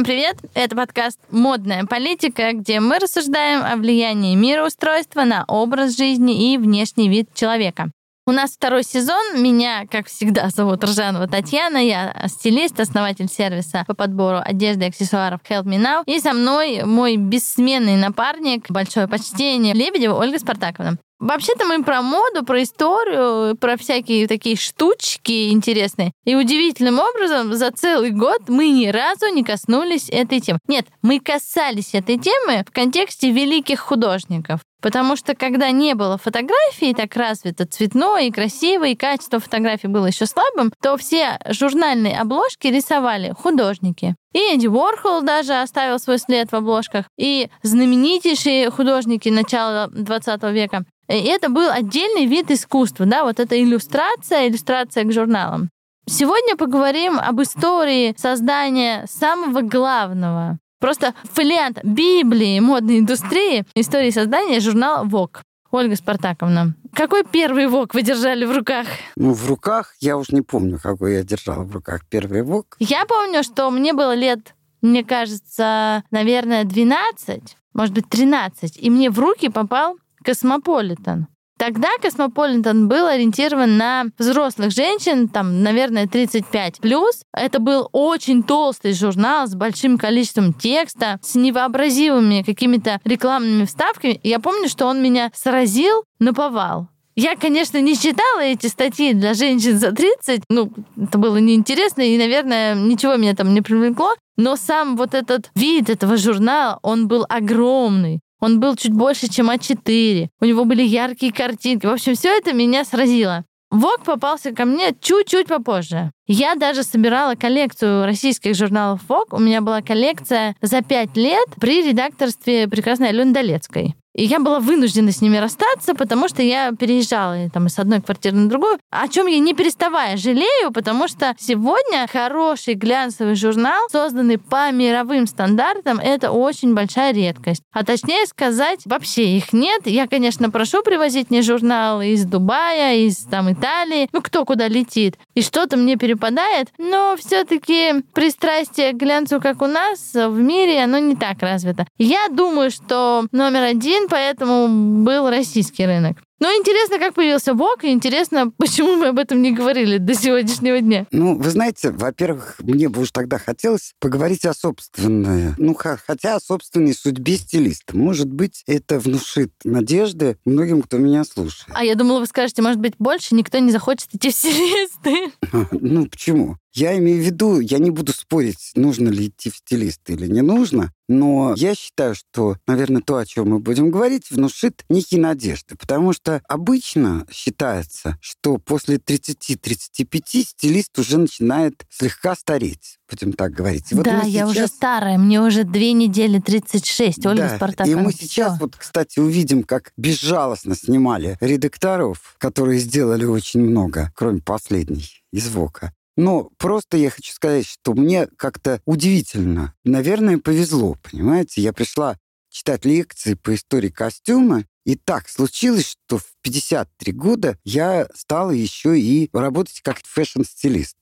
Всем привет! Это подкаст «Модная политика», где мы рассуждаем о влиянии мироустройства на образ жизни и внешний вид человека. У нас второй сезон. Меня, как всегда, зовут Ржанова Татьяна. Я стилист, основатель сервиса по подбору одежды и аксессуаров Help Me Now. И со мной мой бессменный напарник, большое почтение, Лебедева Ольга Спартаковна. Вообще-то мы про моду, про историю, про всякие такие штучки интересные. И удивительным образом за целый год мы ни разу не коснулись этой темы. Нет, мы касались этой темы в контексте великих художников. Потому что когда не было фотографий так развито, цветное и красивое, и качество фотографий было еще слабым, то все журнальные обложки рисовали художники. И Энди Уорхол даже оставил свой след в обложках, и знаменитейшие художники начала 20 века. И это был отдельный вид искусства, да, вот эта иллюстрация, иллюстрация к журналам. Сегодня поговорим об истории создания самого главного, просто фолиант Библии модной индустрии, истории создания журнала Vogue. Ольга Спартаковна, какой первый Vogue вы держали в руках? Ну, в руках, я уж не помню, какой я держала в руках первый Vogue. Я помню, что мне было лет, мне кажется, наверное, 12, может быть, 13, и мне в руки попал Космополитен. Тогда Космополитен был ориентирован на взрослых женщин, там, наверное, 35 плюс. Это был очень толстый журнал с большим количеством текста, с невообразимыми какими-то рекламными вставками. Я помню, что он меня сразил на повал. Я, конечно, не читала эти статьи для женщин за 30. Ну, это было неинтересно, и, наверное, ничего меня там не привлекло. Но сам вот этот вид этого журнала, он был огромный. Он был чуть больше, чем А4. У него были яркие картинки. В общем, все это меня сразило. Вок попался ко мне чуть-чуть попозже. Я даже собирала коллекцию российских журналов Вок. У меня была коллекция за пять лет при редакторстве прекрасной Алены Долецкой. И я была вынуждена с ними расстаться, потому что я переезжала там, из одной квартиры на другую, о чем я не переставая жалею, потому что сегодня хороший глянцевый журнал, созданный по мировым стандартам, это очень большая редкость. А точнее сказать, вообще их нет. Я, конечно, прошу привозить мне журналы из Дубая, из там Италии, ну кто куда летит, и что-то мне перепадает, но все-таки пристрастие к глянцу, как у нас, в мире, оно не так развито. Я думаю, что номер один один, поэтому был российский рынок. Ну, интересно, как появился Вок, и интересно, почему мы об этом не говорили до сегодняшнего дня. Ну, вы знаете, во-первых, мне бы уж тогда хотелось поговорить о собственной, ну, хотя о собственной судьбе стилиста. Может быть, это внушит надежды многим, кто меня слушает. А я думала, вы скажете, может быть, больше никто не захочет идти в стилисты. Ну, почему? Я имею в виду, я не буду спорить, нужно ли идти в стилист или не нужно, но я считаю, что, наверное, то, о чем мы будем говорить, внушит некие надежды, потому что обычно считается, что после 30-35 стилист уже начинает слегка стареть будем так говорить. И вот да, я уже старая, мне уже две недели 36, Ольга да, Спартаковна. И мы сейчас Всё. вот, кстати, увидим, как безжалостно снимали редакторов, которые сделали очень много, кроме последней из Vogue а. Но просто я хочу сказать, что мне как-то удивительно. Наверное, повезло, понимаете? Я пришла читать лекции по истории костюма, и так случилось, что в 53 года я стала еще и работать как fashion -стилист.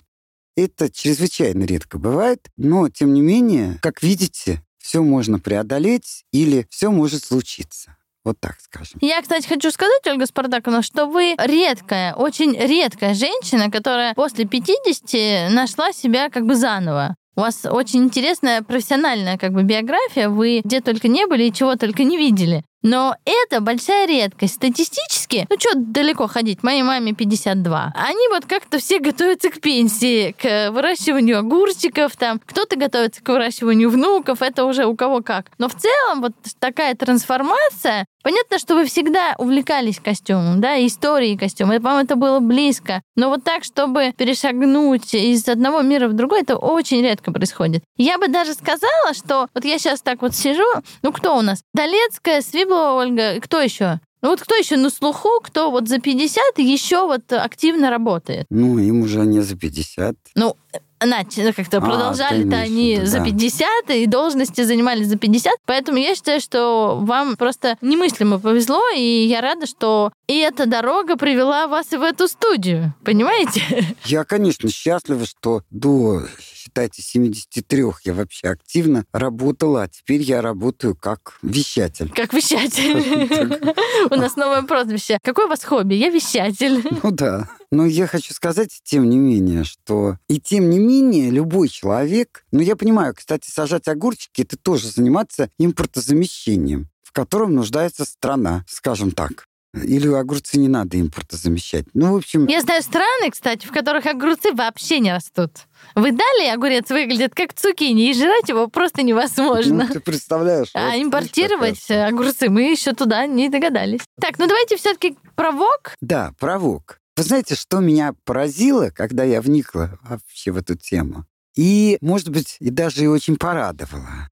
Это чрезвычайно редко бывает, но, тем не менее, как видите, все можно преодолеть или все может случиться. Вот так скажем. Я, кстати, хочу сказать, Ольга Спартаковна, что вы редкая, очень редкая женщина, которая после 50 нашла себя как бы заново. У вас очень интересная профессиональная как бы биография. Вы где только не были и чего только не видели. Но это большая редкость. Статистически, ну что далеко ходить, моей маме 52. Они вот как-то все готовятся к пенсии, к выращиванию огурчиков, там кто-то готовится к выращиванию внуков, это уже у кого как. Но в целом вот такая трансформация, Понятно, что вы всегда увлекались костюмом, да, историей костюма. И, по-моему, это было близко. Но вот так, чтобы перешагнуть из одного мира в другой, это очень редко происходит. Я бы даже сказала, что вот я сейчас так вот сижу, ну кто у нас? Долецкая, Свип Павлова Ольга, и кто еще? Ну вот кто еще на слуху, кто вот за 50 еще вот активно работает? Ну, им уже не за 50. Ну, начали, как-то А, продолжали-то они виду, за да. 50, и должности занимали за 50. Поэтому я считаю, что вам просто немыслимо повезло, и я рада, что и эта дорога привела вас и в эту студию. Понимаете? Я, конечно, счастлива, что до, считайте, 73 я вообще активно работала, а теперь я работаю как вещатель. Как вещатель. У нас новое прозвище. Какое у вас хобби? Я вещатель. Ну да. Но я хочу сказать, тем не менее, что и тем не менее любой человек, ну я понимаю, кстати, сажать огурчики, это тоже заниматься импортозамещением, в котором нуждается страна, скажем так. Или огурцы не надо импортозамещать. Ну, в общем, Я знаю страны, кстати, в которых огурцы вообще не растут. Вы дали огурец выглядит как цукини, и жрать его просто невозможно. ну, ты представляешь. А вот импортировать огурцы мы еще туда не догадались. Так, ну давайте все-таки про ВОК. Да, про ВОК. Вы знаете, что меня поразило, когда я вникла вообще в эту тему? И, может быть, и даже и очень порадовало.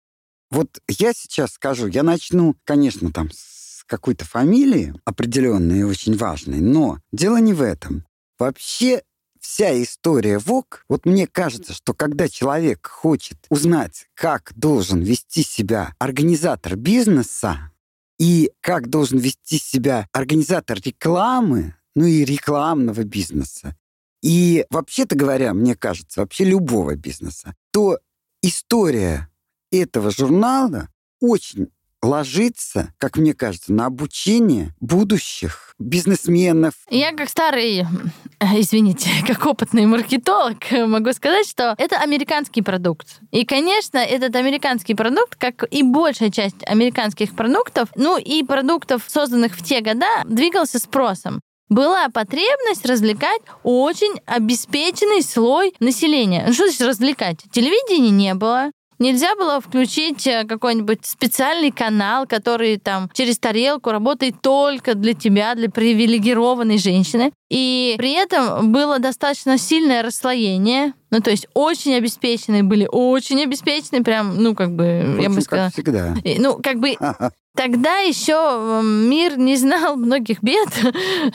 Вот я сейчас скажу, я начну, конечно, там с какой-то фамилии определенной и очень важной, но дело не в этом. Вообще вся история ВОК, вот мне кажется, что когда человек хочет узнать, как должен вести себя организатор бизнеса, и как должен вести себя организатор рекламы, ну и рекламного бизнеса, и вообще-то говоря, мне кажется, вообще любого бизнеса, то история этого журнала очень ложится, как мне кажется, на обучение будущих бизнесменов. Я как старый, э, извините, как опытный маркетолог могу сказать, что это американский продукт. И, конечно, этот американский продукт, как и большая часть американских продуктов, ну и продуктов, созданных в те года, двигался спросом. Была потребность развлекать очень обеспеченный слой населения. Ну, что значит развлекать? Телевидения не было. Нельзя было включить э, какой-нибудь специальный канал, который там через тарелку работает только для тебя, для привилегированной женщины. И при этом было достаточно сильное расслоение. Ну, то есть очень обеспеченные были, очень обеспеченные, прям, ну, как бы, я Впрочем, бы сказала. как всегда. И, Ну, как бы тогда еще мир не знал многих бед,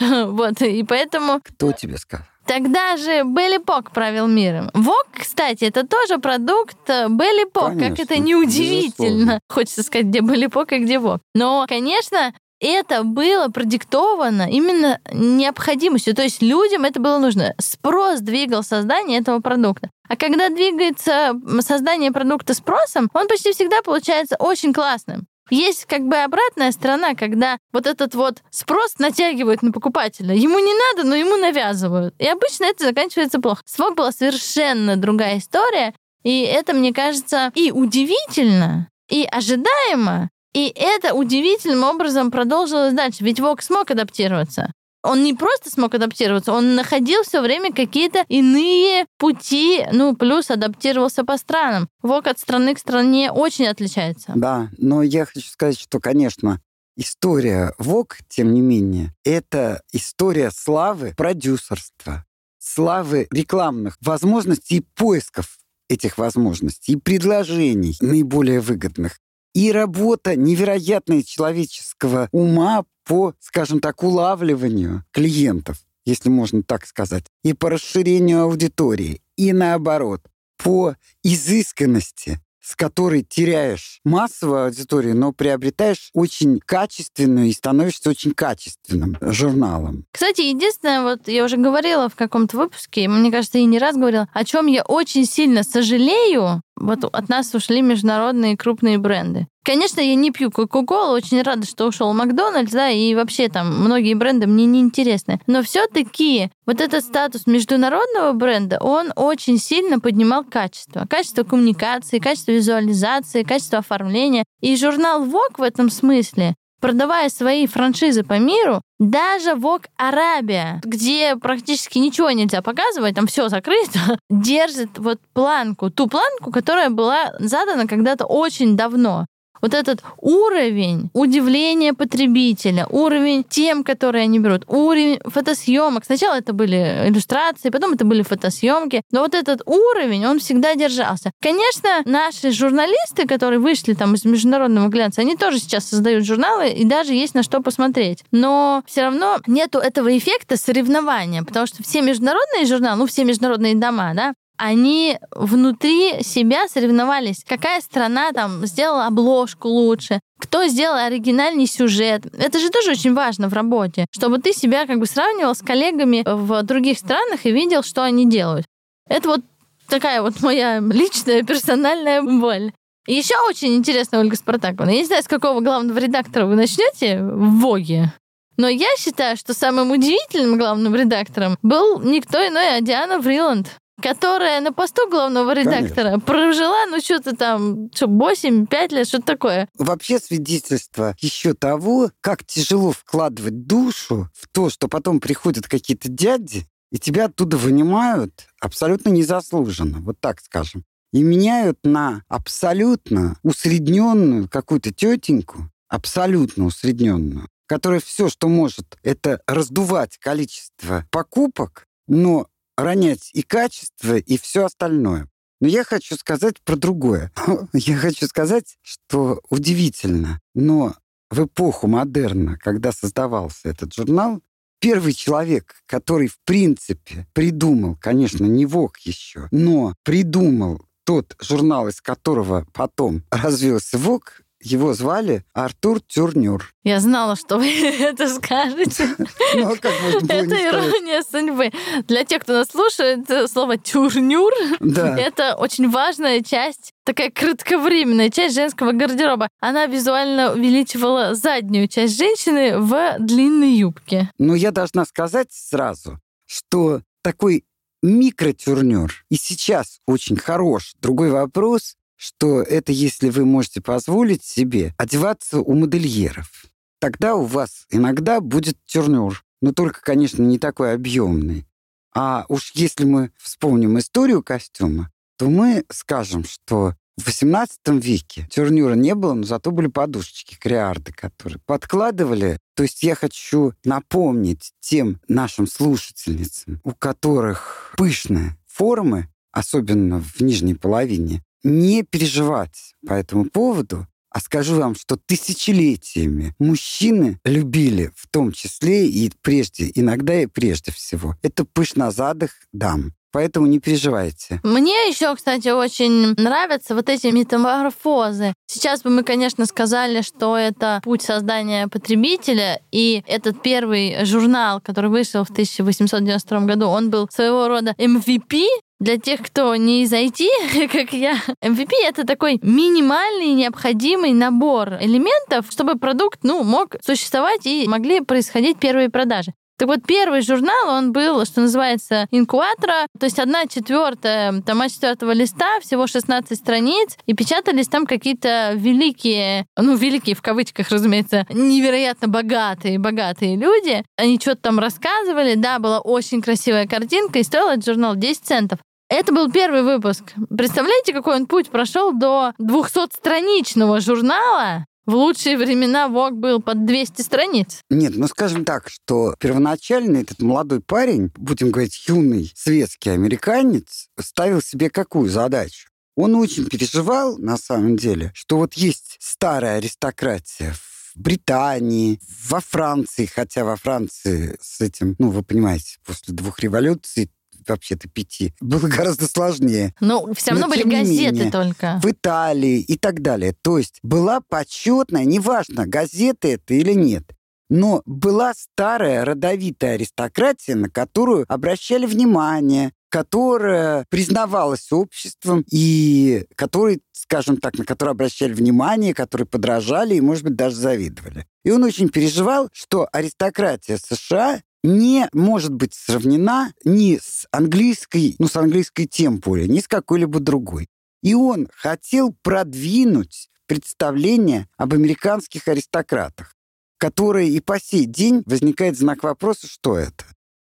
вот, и поэтому Кто тебе сказал? Тогда же Белли Пок правил миром. Вок, кстати, это тоже продукт э, Белли Пок, как это неудивительно. Хочется сказать, где Белли Пок и где Вок. Но, конечно, это было продиктовано именно необходимостью. То есть людям это было нужно. Спрос двигал создание этого продукта. А когда двигается создание продукта спросом, он почти всегда получается очень классным. Есть как бы обратная сторона, когда вот этот вот спрос натягивают на покупателя. Ему не надо, но ему навязывают. И обычно это заканчивается плохо. С Vogue была совершенно другая история. И это, мне кажется, и удивительно, и ожидаемо. И это удивительным образом продолжилось дальше. Ведь Vogue смог адаптироваться. Он не просто смог адаптироваться, он находил все время какие-то иные пути, ну, плюс адаптировался по странам. Вок от страны к стране очень отличается. Да, но я хочу сказать, что, конечно, история ВОК, тем не менее, это история славы продюсерства, славы рекламных возможностей и поисков этих возможностей, и предложений наиболее выгодных. И работа невероятная человеческого ума по, скажем так, улавливанию клиентов, если можно так сказать, и по расширению аудитории, и наоборот, по изысканности, с которой теряешь массовую аудиторию, но приобретаешь очень качественную и становишься очень качественным журналом. Кстати, единственное, вот я уже говорила в каком-то выпуске, мне кажется, и не раз говорила, о чем я очень сильно сожалею, вот от нас ушли международные крупные бренды. Конечно, я не пью Кока-Колу, очень рада, что ушел Макдональдс, да, и вообще там многие бренды мне не интересны. Но все-таки вот этот статус международного бренда, он очень сильно поднимал качество. Качество коммуникации, качество визуализации, качество оформления. И журнал Vogue в этом смысле продавая свои франшизы по миру, даже Vogue Арабия, где практически ничего нельзя показывать, там все закрыто, держит вот планку, ту планку, которая была задана когда-то очень давно вот этот уровень удивления потребителя, уровень тем, которые они берут, уровень фотосъемок. Сначала это были иллюстрации, потом это были фотосъемки, но вот этот уровень, он всегда держался. Конечно, наши журналисты, которые вышли там из международного глянца, они тоже сейчас создают журналы, и даже есть на что посмотреть. Но все равно нету этого эффекта соревнования, потому что все международные журналы, ну, все международные дома, да, они внутри себя соревновались. Какая страна там сделала обложку лучше, кто сделал оригинальный сюжет. Это же тоже очень важно в работе, чтобы ты себя как бы сравнивал с коллегами в других странах и видел, что они делают. Это вот такая вот моя личная персональная боль. Еще очень интересно, Ольга Спартаковна, я не знаю, с какого главного редактора вы начнете в Воге, но я считаю, что самым удивительным главным редактором был никто иной, а Диана Вриланд которая на посту главного редактора Конечно. прожила, ну, что-то там, что, 8-5 лет, что-то такое. Вообще свидетельство еще того, как тяжело вкладывать душу в то, что потом приходят какие-то дяди, и тебя оттуда вынимают абсолютно незаслуженно, вот так скажем и меняют на абсолютно усредненную какую-то тетеньку, абсолютно усредненную, которая все, что может, это раздувать количество покупок, но ронять и качество, и все остальное. Но я хочу сказать про другое. я хочу сказать, что удивительно, но в эпоху модерна, когда создавался этот журнал, первый человек, который в принципе придумал, конечно, не ВОК еще, но придумал тот журнал, из которого потом развился ВОК, его звали Артур Тюрнюр. Я знала, что вы это скажете. Ну, а как Это ирония судьбы. Для тех, кто нас слушает, слово «тюрнюр» — это очень важная часть, такая кратковременная часть женского гардероба. Она визуально увеличивала заднюю часть женщины в длинной юбке. Ну, я должна сказать сразу, что такой микротюрнер и сейчас очень хорош. Другой вопрос, что это если вы можете позволить себе одеваться у модельеров. Тогда у вас иногда будет тюрнер, но только, конечно, не такой объемный. А уж если мы вспомним историю костюма, то мы скажем, что в XVIII веке тюрнюра не было, но зато были подушечки, криарды, которые подкладывали. То есть я хочу напомнить тем нашим слушательницам, у которых пышные формы, особенно в нижней половине, не переживать по этому поводу, а скажу вам, что тысячелетиями мужчины любили в том числе и прежде, иногда и прежде всего, это пышнозадых дам. Поэтому не переживайте. Мне еще, кстати, очень нравятся вот эти метаморфозы. Сейчас бы мы, конечно, сказали, что это путь создания потребителя, и этот первый журнал, который вышел в 1892 году, он был своего рода MVP для тех, кто не из IT, как я, MVP — это такой минимальный необходимый набор элементов, чтобы продукт ну, мог существовать и могли происходить первые продажи. Так вот, первый журнал, он был, что называется, инкуатора, то есть одна четвертая, тома четвертого листа, всего 16 страниц, и печатались там какие-то великие, ну, великие в кавычках, разумеется, невероятно богатые, богатые люди. Они что-то там рассказывали, да, была очень красивая картинка, и стоил этот журнал 10 центов. Это был первый выпуск. Представляете, какой он путь прошел до 200-страничного журнала? В лучшие времена ВОК был под 200 страниц. Нет, ну скажем так, что первоначально этот молодой парень, будем говорить, юный светский американец, ставил себе какую задачу? Он очень переживал, на самом деле, что вот есть старая аристократия в Британии, во Франции, хотя во Франции с этим, ну, вы понимаете, после двух революций вообще-то пяти, было гораздо сложнее. Ну, все равно Но, были газеты менее, только. В Италии и так далее. То есть была почетная, неважно, газеты это или нет, но была старая родовитая аристократия, на которую обращали внимание, которая признавалась обществом и который, скажем так, на которую обращали внимание, которые подражали и, может быть, даже завидовали. И он очень переживал, что аристократия США не может быть сравнена ни с английской, ну, с английской тем более, ни с какой-либо другой. И он хотел продвинуть представление об американских аристократах, которые и по сей день возникает знак вопроса, что это.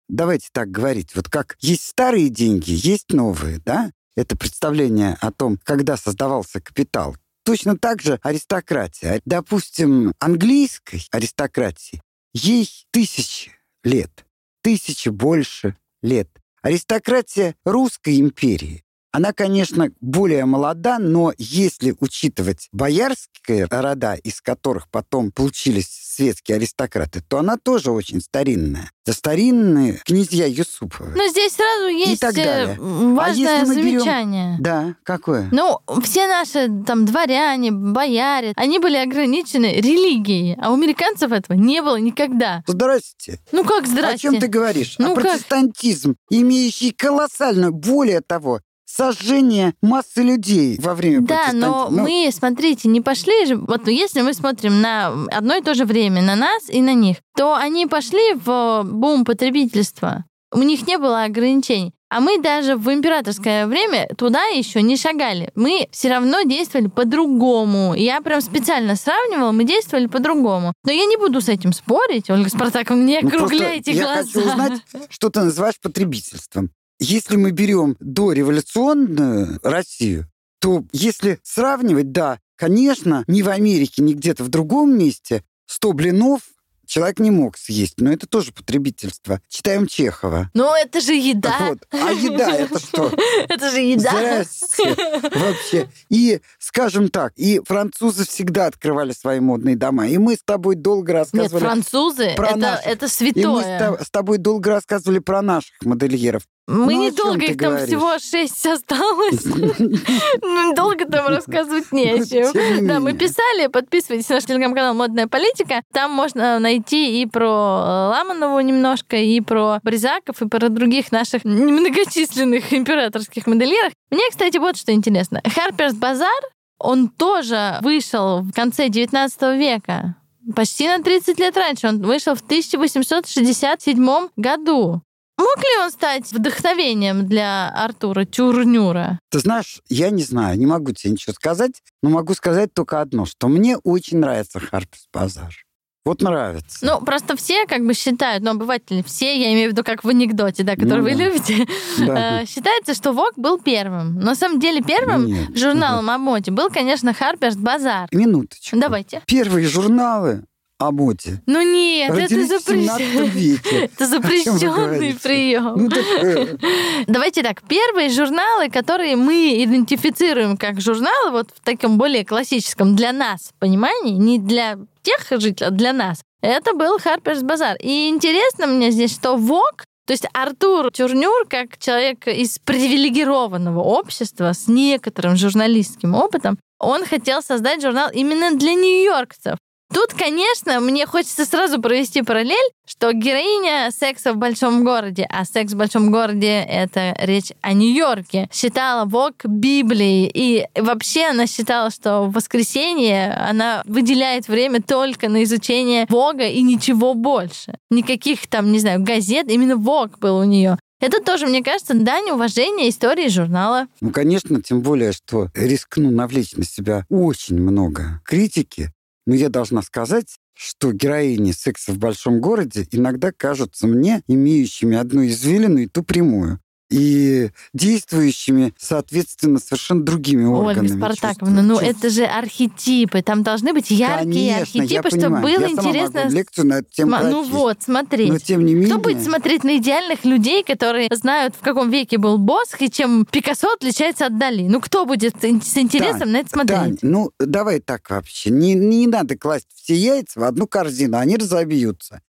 Давайте так говорить. Вот как есть старые деньги, есть новые, да? Это представление о том, когда создавался капитал. Точно так же аристократия. Допустим, английской аристократии ей тысячи лет, тысячи больше лет. Аристократия Русской империи Она, конечно, более молода, но если учитывать боярские рода, из которых потом получились светские аристократы, то она тоже очень старинная. Это старинные князья Юсуповы. Но здесь сразу есть так далее. важное а замечание. Берем... Да, какое? Ну, все наши там дворяне, бояре, они были ограничены религией, а у американцев этого не было никогда. Здрасте. Ну как здрасте? О чем ты говоришь? Ну, а как? протестантизм, имеющий колоссальную, более того, сожжение массы людей во время Да, но ну... мы, смотрите, не пошли же... Вот если мы смотрим на одно и то же время, на нас и на них, то они пошли в бум потребительства. У них не было ограничений. А мы даже в императорское время туда еще не шагали. Мы все равно действовали по-другому. Я прям специально сравнивала, мы действовали по-другому. Но я не буду с этим спорить, Ольга Спартаковна, не ну, округляйте глаза. Я хочу узнать, что ты называешь потребительством. Если мы берем дореволюционную Россию, то если сравнивать, да, конечно, ни в Америке, ни где-то в другом месте 100 блинов человек не мог съесть, но это тоже потребительство. Читаем Чехова. Ну, это же еда. Вот. А еда это что? Это же еда. Здрасте. Вообще. И, скажем так, и французы всегда открывали свои модные дома. И мы с тобой долго рассказывали... Нет, французы, про это, наших. это святое. И мы с тобой долго рассказывали про наших модельеров. Мы ну, недолго, их там говоришь? всего шесть осталось. Ну, долго там рассказывать не о чем. Да, мы писали, подписывайтесь на наш телеграм-канал «Модная политика». Там можно найти и про Ламанову немножко, и про Бризаков, и про других наших немногочисленных императорских модельеров. Мне, кстати, вот что интересно. Харперс Базар, он тоже вышел в конце 19 века. Почти на 30 лет раньше. Он вышел в 1867 году. Мог ли он стать вдохновением для Артура Тюрнюра? Ты знаешь, я не знаю, не могу тебе ничего сказать, но могу сказать только одно, что мне очень нравится Харперс Базар. Вот нравится. Ну, просто все как бы считают, ну, обыватели все, я имею в виду как в анекдоте, да, который ну, вы да. любите, да. Э, считается, что Вок был первым. На самом деле первым Нет. журналом о моде был, конечно, Харперс Базар. Минуточку. Давайте. Первые журналы о моде. Ну нет, это, запрещенный. это запрещенный прием. Ну, э. Давайте так, первые журналы, которые мы идентифицируем как журналы, вот в таком более классическом для нас понимании, не для тех жителей, а для нас, это был Harper's Bazaar. И интересно мне здесь, что Vogue то есть Артур Тюрнюр, как человек из привилегированного общества с некоторым журналистским опытом, он хотел создать журнал именно для нью-йоркцев. Тут, конечно, мне хочется сразу провести параллель, что героиня секса в большом городе, а секс в большом городе — это речь о Нью-Йорке, считала Вог Библией. И вообще она считала, что в воскресенье она выделяет время только на изучение Бога и ничего больше. Никаких там, не знаю, газет, именно Вог был у нее. Это тоже, мне кажется, дань уважения истории журнала. Ну, конечно, тем более, что рискну навлечь на себя очень много критики, но я должна сказать, что героини секса в большом городе иногда кажутся мне имеющими одну извилину и ту прямую и действующими, соответственно, совершенно другими органами. Ольга Спартаковна, ну это же архетипы. Там должны быть яркие Конечно, архетипы, чтобы было я интересно. Сама могу лекцию на эту тему Ну вот, смотреть. Но тем не менее... Кто будет смотреть на идеальных людей, которые знают, в каком веке был Босх и чем Пикассо отличается от Дали? Ну кто будет с интересом Тань, на это смотреть? Тань, ну давай так вообще. Не, не надо класть все яйца в одну корзину, они разобьются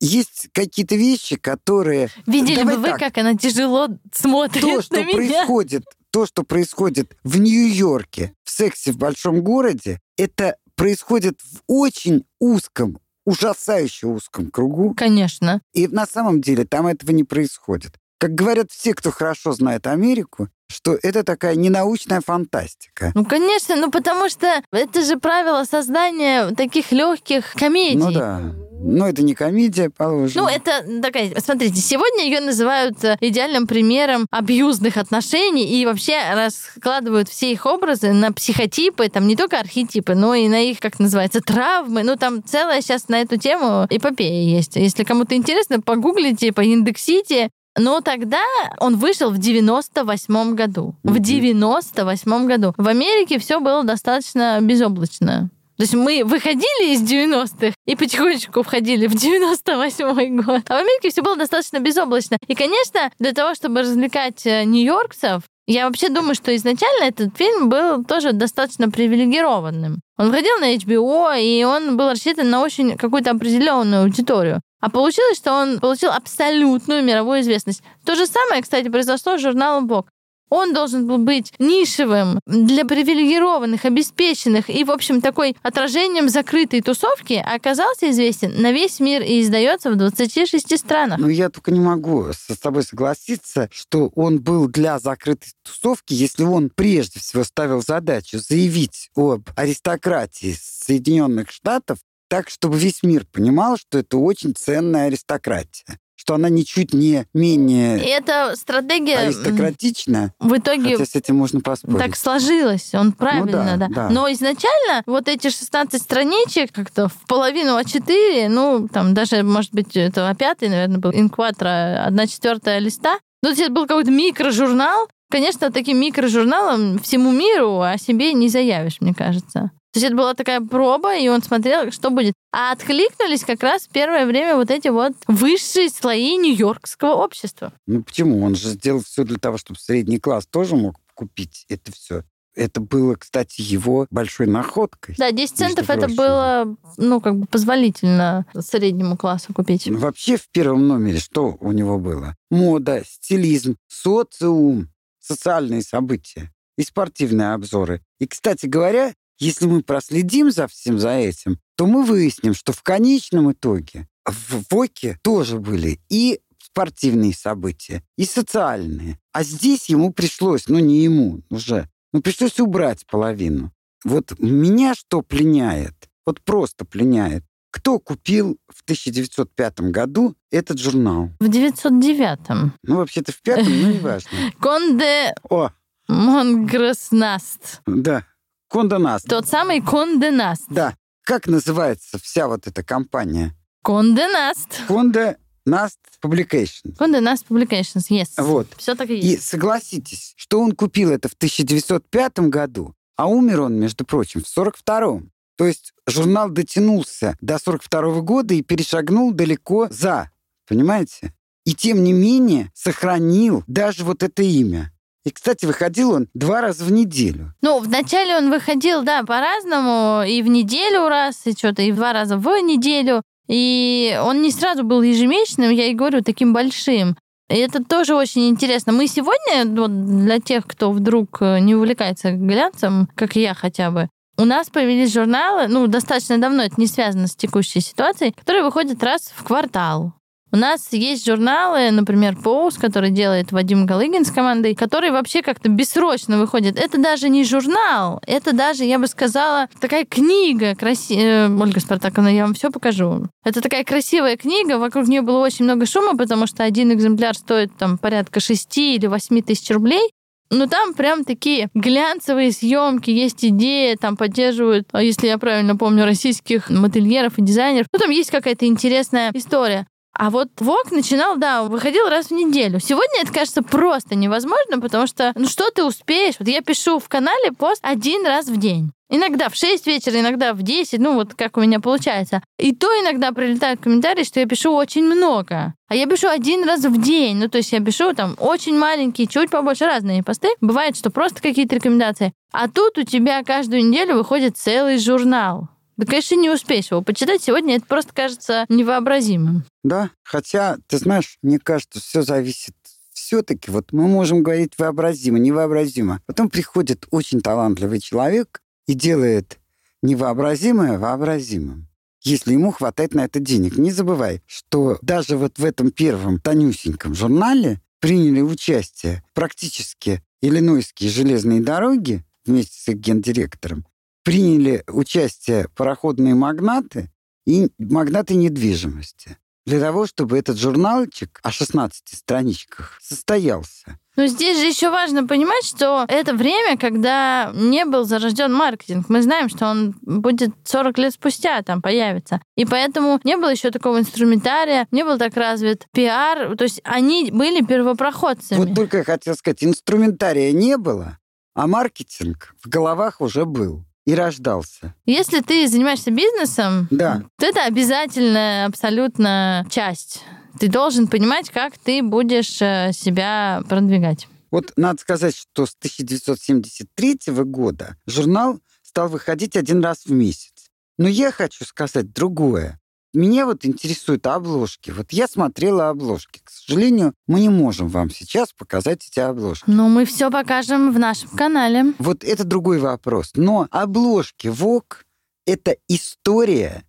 есть какие-то вещи, которые... Видели Давай бы вы, так, как она тяжело смотрит то, что на меня. происходит, то, что происходит в Нью-Йорке, в сексе в большом городе, это происходит в очень узком, ужасающе узком кругу. Конечно. И на самом деле там этого не происходит. Как говорят все, кто хорошо знает Америку, что это такая ненаучная фантастика. Ну, конечно, ну потому что это же правило создания таких легких комедий. Ну да. Ну, это не комедия, положим. Ну, это такая... Смотрите, сегодня ее называют э, идеальным примером абьюзных отношений и вообще раскладывают все их образы на психотипы, там не только архетипы, но и на их, как называется, травмы. Ну, там целая сейчас на эту тему эпопея есть. Если кому-то интересно, погуглите, поиндексите. Но тогда он вышел в 98 году. В 98 году. В Америке все было достаточно безоблачно. То есть мы выходили из 90-х и потихонечку входили в 98-й год. А в Америке все было достаточно безоблачно. И, конечно, для того, чтобы развлекать э, нью-йоркцев, я вообще думаю, что изначально этот фильм был тоже достаточно привилегированным. Он выходил на HBO, и он был рассчитан на очень какую-то определенную аудиторию. А получилось, что он получил абсолютную мировую известность. То же самое, кстати, произошло с журналом Vogue. Он должен был быть нишевым для привилегированных, обеспеченных и, в общем, такой отражением закрытой тусовки, а оказался известен на весь мир и издается в 26 странах. Ну, я только не могу с тобой согласиться, что он был для закрытой тусовки, если он прежде всего ставил задачу заявить об аристократии Соединенных Штатов так, чтобы весь мир понимал, что это очень ценная аристократия что она ничуть не менее И эта стратегия аристократична. В итоге хотя с этим можно поспорить. так сложилось, он правильно, ну, да, да. да. Но изначально вот эти 16 страничек как-то в половину А4, ну, там даже, может быть, это А5, наверное, был инкватра, 1 четвертая листа. Ну, это был какой-то микрожурнал. Конечно, таким микрожурналом всему миру о себе не заявишь, мне кажется. То есть это была такая проба, и он смотрел, что будет. А откликнулись как раз в первое время вот эти вот высшие слои нью-йоркского общества. Ну почему? Он же сделал все для того, чтобы средний класс тоже мог купить это все. Это было, кстати, его большой находкой. Да, 10 центов это было, ну, как бы позволительно среднему классу купить. Ну, вообще в первом номере что у него было? Мода, стилизм, социум, социальные события и спортивные обзоры. И, кстати говоря, если мы проследим за всем за этим, то мы выясним, что в конечном итоге в ВОКе тоже были и спортивные события, и социальные. А здесь ему пришлось, ну не ему уже, ну пришлось убрать половину. Вот меня что пленяет, вот просто пленяет, кто купил в 1905 году этот журнал? В 909. Ну, вообще-то в пятом, но неважно. Конде Монтроз Наст. да, Конде Наст. Тот самый Condé Nast. Да. Как называется вся вот эта компания? Condé Nast. Condé Nast Publication. Condé Nast Publications, yes. Вот. Все так и есть. согласитесь, что он купил это в 1905 году, а умер он, между прочим, в 42-м. То есть журнал дотянулся до 42 года и перешагнул далеко за, понимаете? И тем не менее сохранил даже вот это имя. И, кстати, выходил он два раза в неделю. Ну, вначале он выходил, да, по-разному, и в неделю раз, и что-то, и два раза в неделю. И он не сразу был ежемесячным, я и говорю, таким большим. И это тоже очень интересно. Мы сегодня, вот для тех, кто вдруг э, не увлекается глянцем, как я хотя бы, у нас появились журналы, ну, достаточно давно, это не связано с текущей ситуацией, которые выходят раз в квартал. У нас есть журналы, например, Поус, который делает Вадим Галыгин с командой, который вообще как-то бессрочно выходит. Это даже не журнал, это даже, я бы сказала, такая книга красивая. Ольга Спартаковна, я вам все покажу. Это такая красивая книга, вокруг нее было очень много шума, потому что один экземпляр стоит там порядка 6 или 8 тысяч рублей. Ну, там прям такие глянцевые съемки, есть идеи, там поддерживают, а если я правильно помню, российских модельеров и дизайнеров. Ну, там есть какая-то интересная история. А вот ВОК начинал, да, выходил раз в неделю. Сегодня это кажется просто невозможно, потому что, ну что ты успеешь? Вот я пишу в канале пост один раз в день. Иногда в 6 вечера, иногда в 10, ну вот как у меня получается. И то иногда прилетают комментарии, что я пишу очень много. А я пишу один раз в день. Ну, то есть я пишу там очень маленькие, чуть побольше разные посты. Бывает, что просто какие-то рекомендации. А тут у тебя каждую неделю выходит целый журнал. Да, конечно, не успеешь его почитать. Сегодня это просто кажется невообразимым. Да, хотя, ты знаешь, мне кажется, все зависит все-таки, вот мы можем говорить вообразимо, невообразимо. Потом приходит очень талантливый человек и делает невообразимое вообразимым если ему хватает на это денег. Не забывай, что даже вот в этом первом тонюсеньком журнале приняли участие практически иллинойские железные дороги вместе с их гендиректором, приняли участие пароходные магнаты и магнаты недвижимости для того, чтобы этот журнальчик о 16 страничках состоялся. Но здесь же еще важно понимать, что это время, когда не был зарожден маркетинг. Мы знаем, что он будет 40 лет спустя там появится. И поэтому не было еще такого инструментария, не был так развит пиар. То есть они были первопроходцами. Вот только я хотел сказать, инструментария не было, а маркетинг в головах уже был. И рождался. Если ты занимаешься бизнесом, Да. то это обязательная абсолютно часть. Ты должен понимать, как ты будешь э, себя продвигать. Вот надо сказать, что с 1973 года журнал стал выходить один раз в месяц. Но я хочу сказать другое. Меня вот интересуют обложки. Вот я смотрела обложки. К сожалению, мы не можем вам сейчас показать эти обложки. Но мы все покажем в нашем канале. Вот это другой вопрос. Но обложки ВОК — это история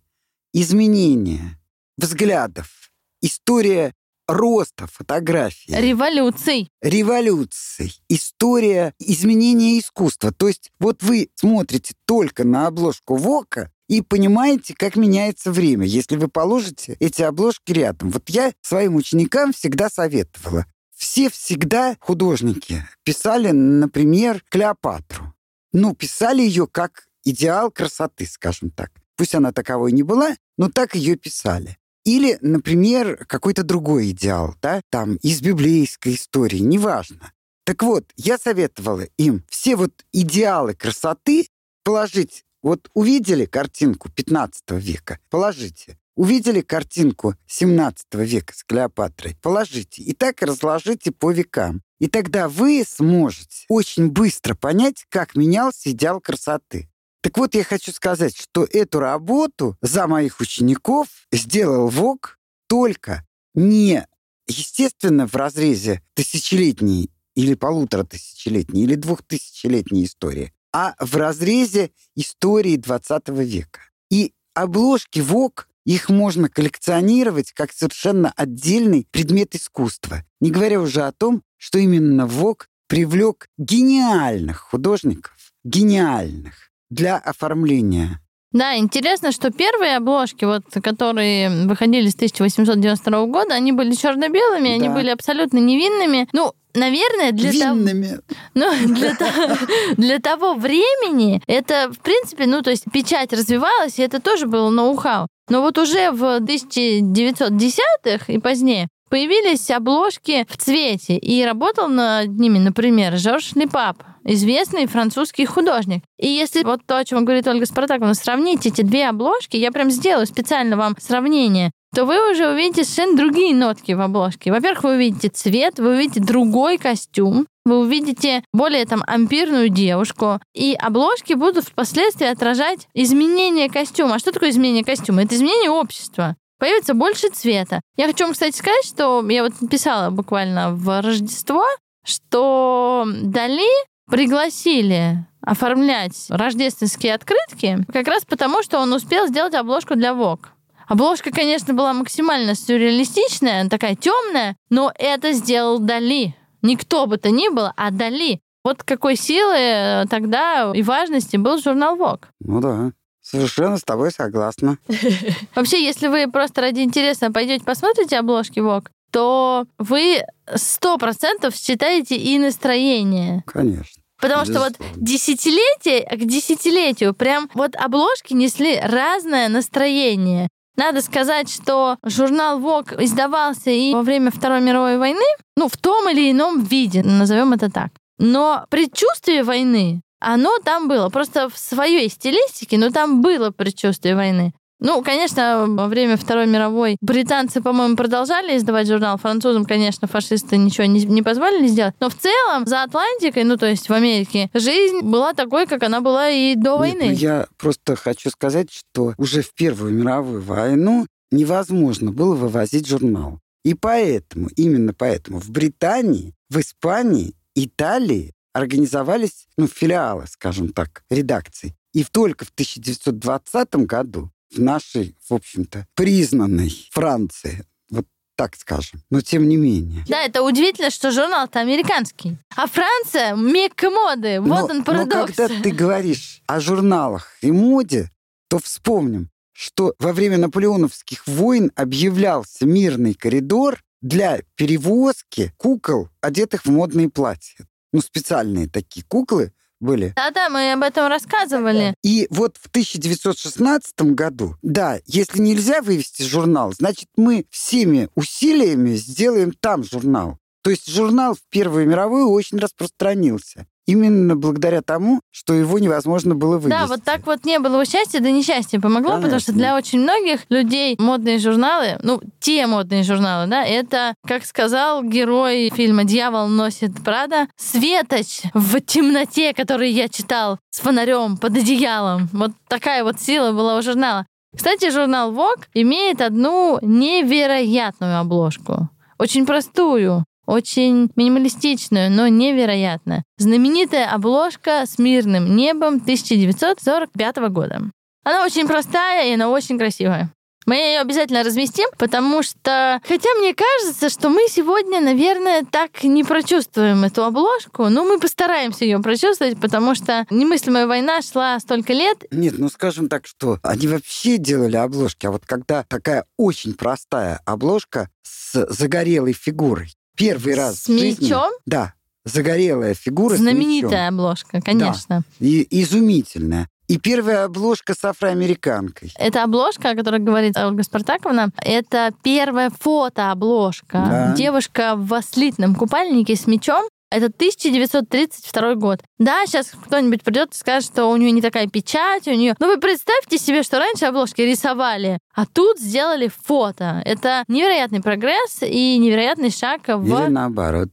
изменения взглядов, история роста фотографии, Революций. революций, история изменения искусства. То есть вот вы смотрите только на обложку ВОКа и понимаете, как меняется время, если вы положите эти обложки рядом. Вот я своим ученикам всегда советовала. Все всегда художники писали, например, Клеопатру. Ну, писали ее как идеал красоты, скажем так. Пусть она таковой не была, но так ее писали. Или, например, какой-то другой идеал, да, там, из библейской истории, неважно. Так вот, я советовала им все вот идеалы красоты положить. Вот увидели картинку 15 века, положите. Увидели картинку 17 века с Клеопатрой, положите. И так разложите по векам. И тогда вы сможете очень быстро понять, как менялся идеал красоты. Так вот, я хочу сказать, что эту работу за моих учеников сделал ВОК только не, естественно, в разрезе тысячелетней или полутора тысячелетней или двухтысячелетней истории, а в разрезе истории 20 века. И обложки ВОК, их можно коллекционировать как совершенно отдельный предмет искусства. Не говоря уже о том, что именно ВОК привлек гениальных художников, гениальных, для оформления. Да, интересно, что первые обложки, вот, которые выходили с 1892 года, они были черно-белыми, они Да. были абсолютно невинными. Ну, наверное, для того... Винными. Ну, для, то- для того времени это, в принципе, ну, то есть печать развивалась, и это тоже было ноу-хау. Но вот уже в 1910-х и позднее появились обложки в цвете, и работал над ними, например, Жорж Лепап, известный французский художник. И если вот то, о чем говорит Ольга Спартаковна, сравнить эти две обложки, я прям сделаю специально вам сравнение, то вы уже увидите совершенно другие нотки в обложке. Во-первых, вы увидите цвет, вы увидите другой костюм, вы увидите более там ампирную девушку, и обложки будут впоследствии отражать изменение костюма. А что такое изменение костюма? Это изменение общества. Появится больше цвета. Я хочу вам, кстати, сказать, что я вот писала буквально в Рождество, что Дали пригласили оформлять рождественские открытки как раз потому, что он успел сделать обложку для Vogue. Обложка, конечно, была максимально сюрреалистичная, такая темная, но это сделал Дали. Никто бы то ни было, а Дали. Вот какой силы э, тогда и важности был журнал Vogue. Ну да, совершенно с тобой согласна. Вообще, если вы просто ради интереса пойдете посмотрите обложки Vogue, то вы сто процентов считаете и настроение. Конечно. Потому что вот десятилетие к десятилетию прям вот обложки несли разное настроение. Надо сказать, что журнал Vogue издавался и во время Второй мировой войны, ну, в том или ином виде, назовем это так. Но предчувствие войны, оно там было. Просто в своей стилистике, но там было предчувствие войны. Ну, конечно, во время Второй мировой британцы, по-моему, продолжали издавать журнал. Французам, конечно, фашисты ничего не, не позволили сделать. Но в целом за Атлантикой, ну, то есть в Америке, жизнь была такой, как она была и до Нет, войны. ну я просто хочу сказать, что уже в Первую мировую войну невозможно было вывозить журнал. И поэтому, именно поэтому в Британии, в Испании, Италии организовались ну, филиалы, скажем так, редакций. И только в 1920 году в нашей, в общем-то, признанной Франции, вот так скажем, но тем не менее. Да, это удивительно, что журнал-то американский. А Франция — мекка моды. Вот но, он но парадокс. когда ты говоришь о журналах и моде, то вспомним, что во время наполеоновских войн объявлялся мирный коридор для перевозки кукол, одетых в модные платья. Ну, специальные такие куклы были. Да-да, мы об этом рассказывали. И вот в 1916 году, да, если нельзя вывести журнал, значит, мы всеми усилиями сделаем там журнал. То есть журнал в Первую мировую очень распространился. Именно благодаря тому, что его невозможно было вывести. Да, вот так вот не было его счастья, да несчастье помогло, Конечно. потому что для очень многих людей модные журналы, ну, те модные журналы, да, это, как сказал герой фильма «Дьявол носит Прада», светоч в темноте, который я читал с фонарем под одеялом. Вот такая вот сила была у журнала. Кстати, журнал Vogue имеет одну невероятную обложку. Очень простую, очень минималистичную, но невероятно. Знаменитая обложка с мирным небом 1945 года. Она очень простая и она очень красивая. Мы ее обязательно разместим, потому что, хотя мне кажется, что мы сегодня, наверное, так не прочувствуем эту обложку, но мы постараемся ее прочувствовать, потому что немыслимая война шла столько лет. Нет, ну скажем так, что они вообще делали обложки, а вот когда такая очень простая обложка с загорелой фигурой, первый раз с мечом? Жизни, да, загорелая фигура. Знаменитая обложка, конечно. Да, и изумительная. И первая обложка с афроамериканкой. Это обложка, о которой говорит Ольга Спартаковна, это первая фотообложка. Да. Девушка в слитном купальнике с мечом. Это 1932 год. Да, сейчас кто-нибудь придет и скажет, что у нее не такая печать, у нее. Но вы представьте себе, что раньше обложки рисовали, а тут сделали фото. Это невероятный прогресс и невероятный шаг в... Или наоборот.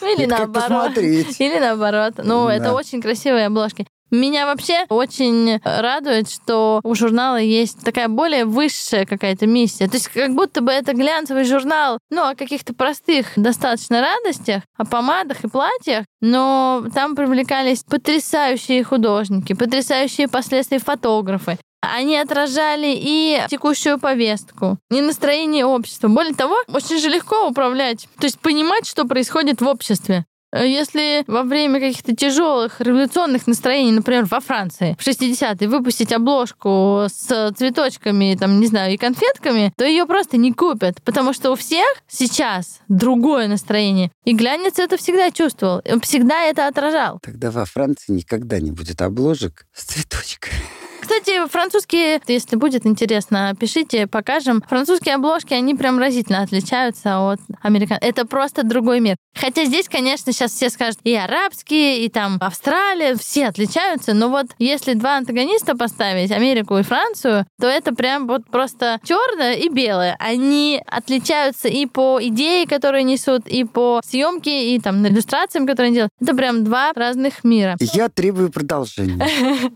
Или наоборот. Или наоборот. Ну, это очень красивые обложки. Меня вообще очень радует, что у журнала есть такая более высшая какая-то миссия. То есть как будто бы это глянцевый журнал, ну, о каких-то простых достаточно радостях, о помадах и платьях, но там привлекались потрясающие художники, потрясающие последствия фотографы. Они отражали и текущую повестку, и настроение общества. Более того, очень же легко управлять, то есть понимать, что происходит в обществе. Если во время каких-то тяжелых революционных настроений, например, во Франции в 60-е выпустить обложку с цветочками, там, не знаю, и конфетками, то ее просто не купят, потому что у всех сейчас другое настроение. И глянец это всегда чувствовал, он всегда это отражал. Тогда во Франции никогда не будет обложек с цветочками. Кстати, французские, если будет интересно, пишите, покажем. Французские обложки, они прям разительно отличаются от американских. Это просто другой мир. Хотя здесь, конечно, сейчас все скажут и арабские, и там Австралия, все отличаются, но вот если два антагониста поставить, Америку и Францию, то это прям вот просто черное и белое. Они отличаются и по идее, которые несут, и по съемке, и там иллюстрациям, которые они делают. Это прям два разных мира. Я требую продолжения.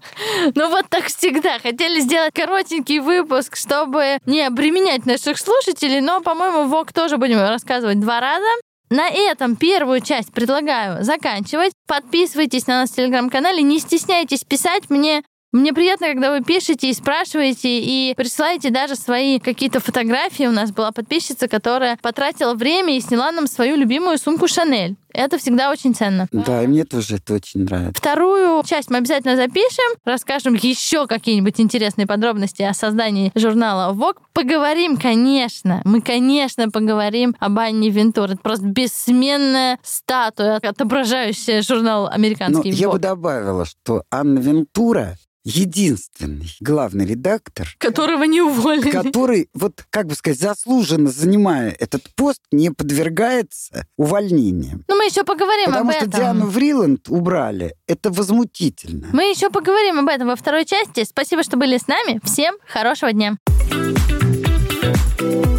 Ну вот так всегда. Хотели сделать коротенький выпуск, чтобы не обременять наших слушателей, но, по-моему, ВОК тоже будем рассказывать два раза. На этом первую часть предлагаю заканчивать. Подписывайтесь на нас в телеграм-канале, не стесняйтесь писать мне мне приятно, когда вы пишете и спрашиваете, и присылаете даже свои какие-то фотографии. У нас была подписчица, которая потратила время и сняла нам свою любимую сумку Шанель. Это всегда очень ценно. Да, и мне тоже это очень нравится. Вторую часть мы обязательно запишем, расскажем еще какие-нибудь интересные подробности о создании журнала Vogue. Поговорим, конечно, мы, конечно, поговорим об Анне Вентур. Это просто бессменная статуя, отображающая журнал американский Но Vogue. Я бы добавила, что Анна Вентура единственный главный редактор, которого не уволили, который, вот как бы сказать, заслуженно занимая этот пост, не подвергается увольнениям. Ну, мы еще поговорим Потому об этом. Потому что Диану Вриланд убрали. Это возмутительно. Мы еще поговорим об этом во второй части. Спасибо, что были с нами. Всем хорошего дня. thank you